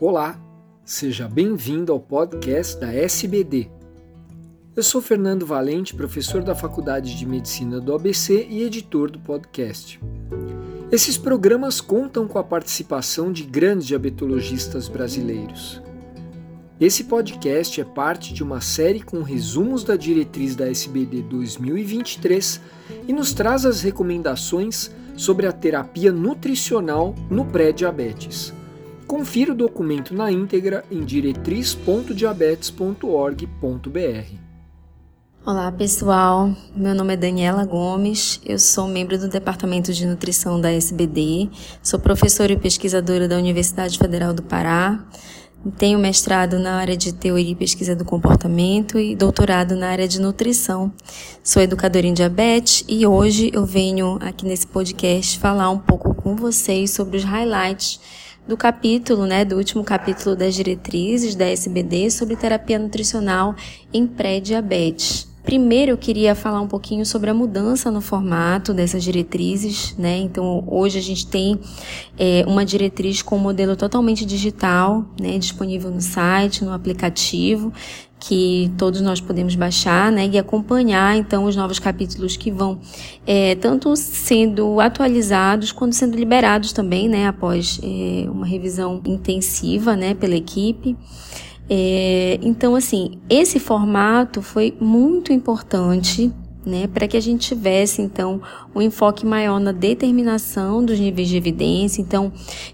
Olá, seja bem-vindo ao podcast da SBD. Eu sou Fernando Valente, professor da Faculdade de Medicina do ABC e editor do podcast. Esses programas contam com a participação de grandes diabetologistas brasileiros. Esse podcast é parte de uma série com resumos da diretriz da SBD 2023 e nos traz as recomendações sobre a terapia nutricional no pré-diabetes. Confira o documento na íntegra em diretriz.diabetes.org.br. Olá pessoal, meu nome é Daniela Gomes, eu sou membro do Departamento de Nutrição da SBD, sou professora e pesquisadora da Universidade Federal do Pará, tenho mestrado na área de Teoria e Pesquisa do Comportamento e doutorado na área de Nutrição. Sou educadora em diabetes e hoje eu venho aqui nesse podcast falar um pouco com vocês sobre os highlights do capítulo, né, do último capítulo das diretrizes da SBD sobre terapia nutricional em pré-diabetes. Primeiro eu queria falar um pouquinho sobre a mudança no formato dessas diretrizes, né? Então hoje a gente tem é, uma diretriz com um modelo totalmente digital, né? Disponível no site, no aplicativo, que todos nós podemos baixar, né? E acompanhar então os novos capítulos que vão é, tanto sendo atualizados quanto sendo liberados também, né? Após é, uma revisão intensiva, né? Pela equipe. É, então, assim, esse formato foi muito importante né, para que a gente tivesse então um enfoque maior na determinação dos níveis de evidência. Então,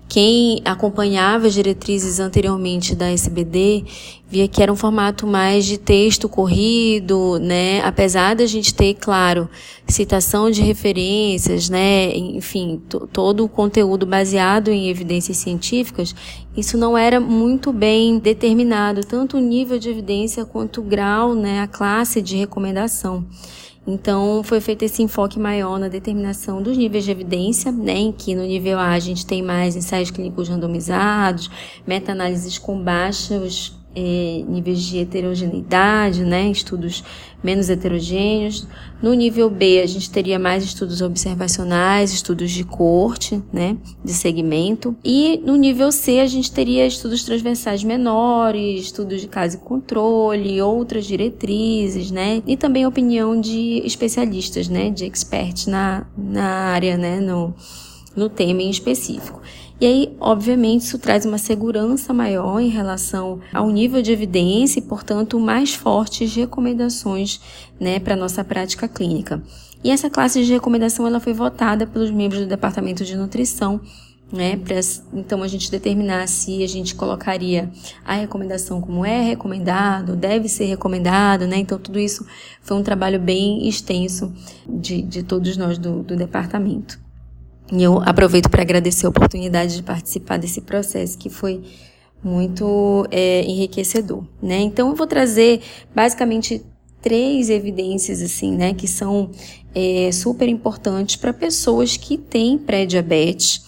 quem acompanhava as diretrizes anteriormente da SBD via que era um formato mais de texto corrido, né, apesar da gente ter, claro, citação de referências, né, enfim, todo o conteúdo baseado em evidências científicas, isso não era muito bem determinado, tanto o nível de evidência quanto o grau, né, a classe de recomendação. Então, foi feito esse enfoque maior na determinação dos níveis de evidência, né, em que no nível A a gente tem mais ensaios clínicos randomizados, meta-análises com baixos é, níveis de heterogeneidade, né, estudos menos heterogêneos. No nível B, a gente teria mais estudos observacionais, estudos de corte, né, de segmento. E no nível C, a gente teria estudos transversais menores, estudos de caso e controle, outras diretrizes, né, e também opinião de especialistas, né, de experts na, na área, né, no, no tema em específico. E aí, obviamente, isso traz uma segurança maior em relação ao nível de evidência e, portanto, mais fortes recomendações né, para a nossa prática clínica. E essa classe de recomendação ela foi votada pelos membros do Departamento de Nutrição né, para então a gente determinar se a gente colocaria a recomendação como é recomendado, deve ser recomendado, né? Então tudo isso foi um trabalho bem extenso de, de todos nós do, do departamento. E eu aproveito para agradecer a oportunidade de participar desse processo que foi muito é, enriquecedor, né? Então eu vou trazer basicamente três evidências assim, né, que são é, super importantes para pessoas que têm pré-diabetes.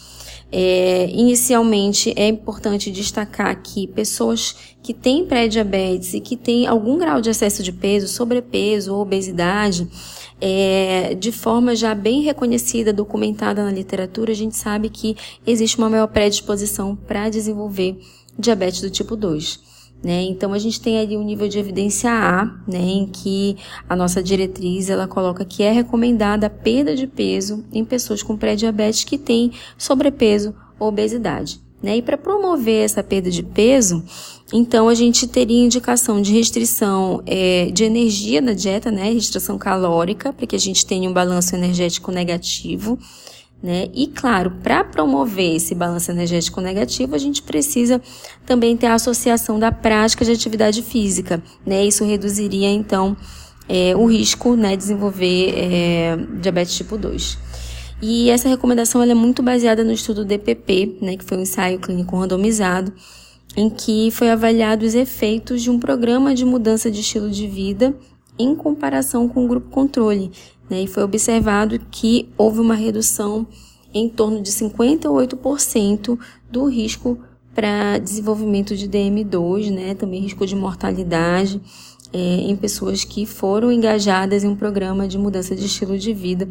É, inicialmente é importante destacar que pessoas que têm pré-diabetes e que têm algum grau de excesso de peso, sobrepeso ou obesidade, é, de forma já bem reconhecida, documentada na literatura, a gente sabe que existe uma maior predisposição para desenvolver diabetes do tipo 2. Né? Então a gente tem ali um nível de evidência A, né, em que a nossa diretriz ela coloca que é recomendada a perda de peso em pessoas com pré-diabetes que têm sobrepeso ou obesidade. Né? E para promover essa perda de peso, então a gente teria indicação de restrição é, de energia na dieta, né? restrição calórica, para que a gente tenha um balanço energético negativo. Né? E claro, para promover esse balanço energético negativo, a gente precisa também ter a associação da prática de atividade física. Né? Isso reduziria então é, o risco né, de desenvolver é, diabetes tipo 2. E essa recomendação é muito baseada no estudo DPP, né, que foi um ensaio clínico randomizado, em que foi avaliado os efeitos de um programa de mudança de estilo de vida em comparação com o grupo controle. Né, e foi observado que houve uma redução em torno de 58% do risco para desenvolvimento de DM2, né, também risco de mortalidade é, em pessoas que foram engajadas em um programa de mudança de estilo de vida.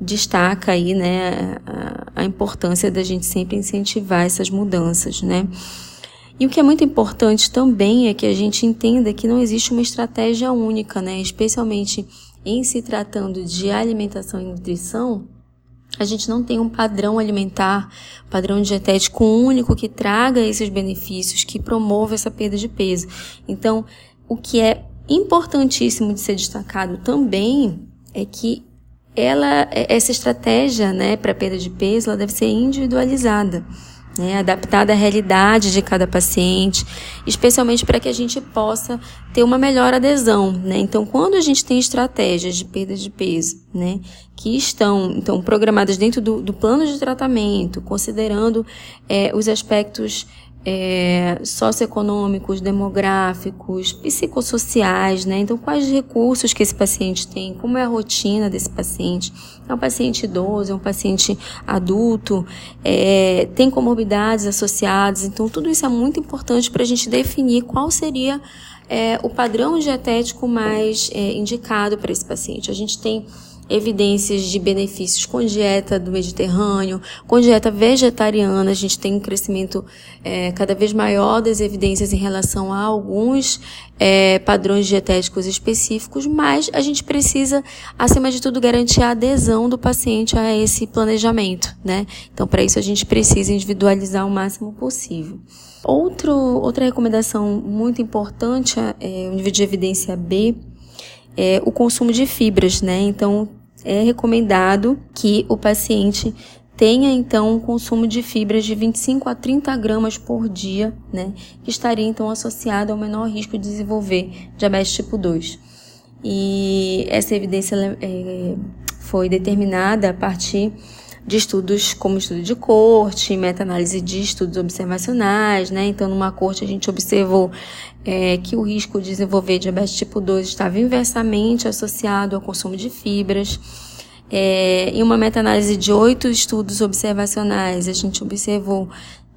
Destaca aí, né, a, a importância da gente sempre incentivar essas mudanças, né. E o que é muito importante também é que a gente entenda que não existe uma estratégia única, né? Especialmente em se tratando de alimentação e nutrição, a gente não tem um padrão alimentar, padrão dietético único que traga esses benefícios, que promova essa perda de peso. Então, o que é importantíssimo de ser destacado também é que ela, essa estratégia, né, para perda de peso, ela deve ser individualizada né, adaptada à realidade de cada paciente, especialmente para que a gente possa ter uma melhor adesão, né? Então, quando a gente tem estratégias de perda de peso, né, que estão então programadas dentro do, do plano de tratamento, considerando é, os aspectos é, socioeconômicos, demográficos, psicossociais, né? Então, quais recursos que esse paciente tem, como é a rotina desse paciente. É um paciente idoso, é um paciente adulto, é, tem comorbidades associadas. Então, tudo isso é muito importante para a gente definir qual seria é, o padrão dietético mais é, indicado para esse paciente. A gente tem evidências de benefícios com dieta do Mediterrâneo, com dieta vegetariana. A gente tem um crescimento é, cada vez maior das evidências em relação a alguns é, padrões dietéticos específicos, mas a gente precisa, acima de tudo, garantir a adesão do paciente a esse planejamento, né? Então, para isso, a gente precisa individualizar o máximo possível. Outro, outra recomendação muito importante é o nível de evidência B, é o consumo de fibras, né? Então, é recomendado que o paciente tenha então um consumo de fibras de 25 a 30 gramas por dia, né, que estaria então associado ao menor risco de desenvolver diabetes tipo 2. E essa evidência é, foi determinada a partir de estudos como estudo de corte, meta-análise de estudos observacionais, né? Então, numa corte a gente observou é, que o risco de desenvolver diabetes tipo 2 estava inversamente associado ao consumo de fibras. É, em uma meta-análise de oito estudos observacionais, a gente observou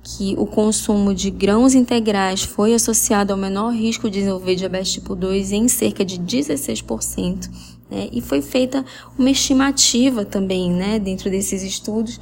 que o consumo de grãos integrais foi associado ao menor risco de desenvolver diabetes tipo 2 em cerca de 16%. Né? E foi feita uma estimativa também, né, dentro desses estudos,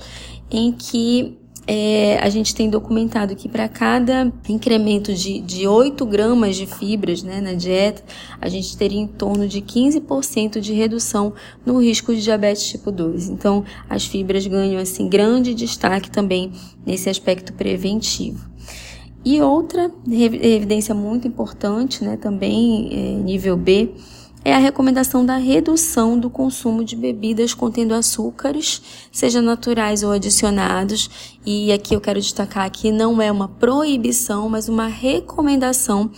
em que é, a gente tem documentado que para cada incremento de, de 8 gramas de fibras né, na dieta, a gente teria em torno de 15% de redução no risco de diabetes tipo 2. Então, as fibras ganham assim grande destaque também nesse aspecto preventivo. E outra evidência muito importante, né, também é, nível B, é a recomendação da redução do consumo de bebidas contendo açúcares, seja naturais ou adicionados. E aqui eu quero destacar que não é uma proibição, mas uma recomendação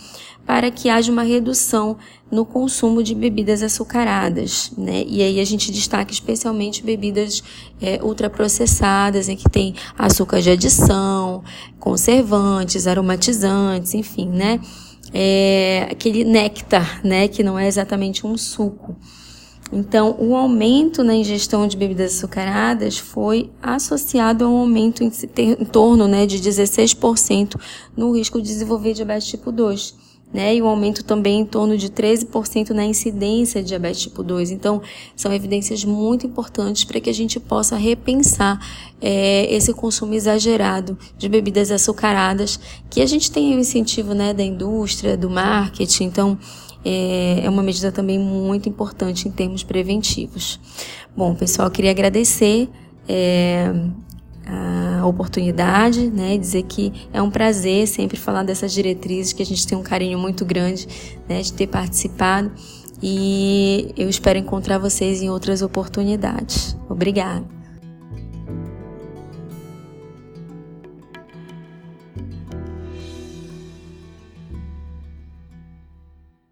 para que haja uma redução no consumo de bebidas açucaradas, né? E aí a gente destaca especialmente bebidas é, ultraprocessadas, em que tem açúcar de adição, conservantes, aromatizantes, enfim, né? É, aquele néctar, né, que não é exatamente um suco. Então, o aumento na ingestão de bebidas açucaradas foi associado a um aumento em, em torno né, de 16% no risco de desenvolver diabetes tipo 2 né? E um aumento também em torno de 13% na incidência de diabetes tipo 2. Então, são evidências muito importantes para que a gente possa repensar é, esse consumo exagerado de bebidas açucaradas, que a gente tem o incentivo, né, da indústria, do marketing. Então, é, é uma medida também muito importante em termos preventivos. Bom, pessoal, queria agradecer. É, a oportunidade, né, dizer que é um prazer sempre falar dessas diretrizes, que a gente tem um carinho muito grande, né, de ter participado e eu espero encontrar vocês em outras oportunidades. Obrigada.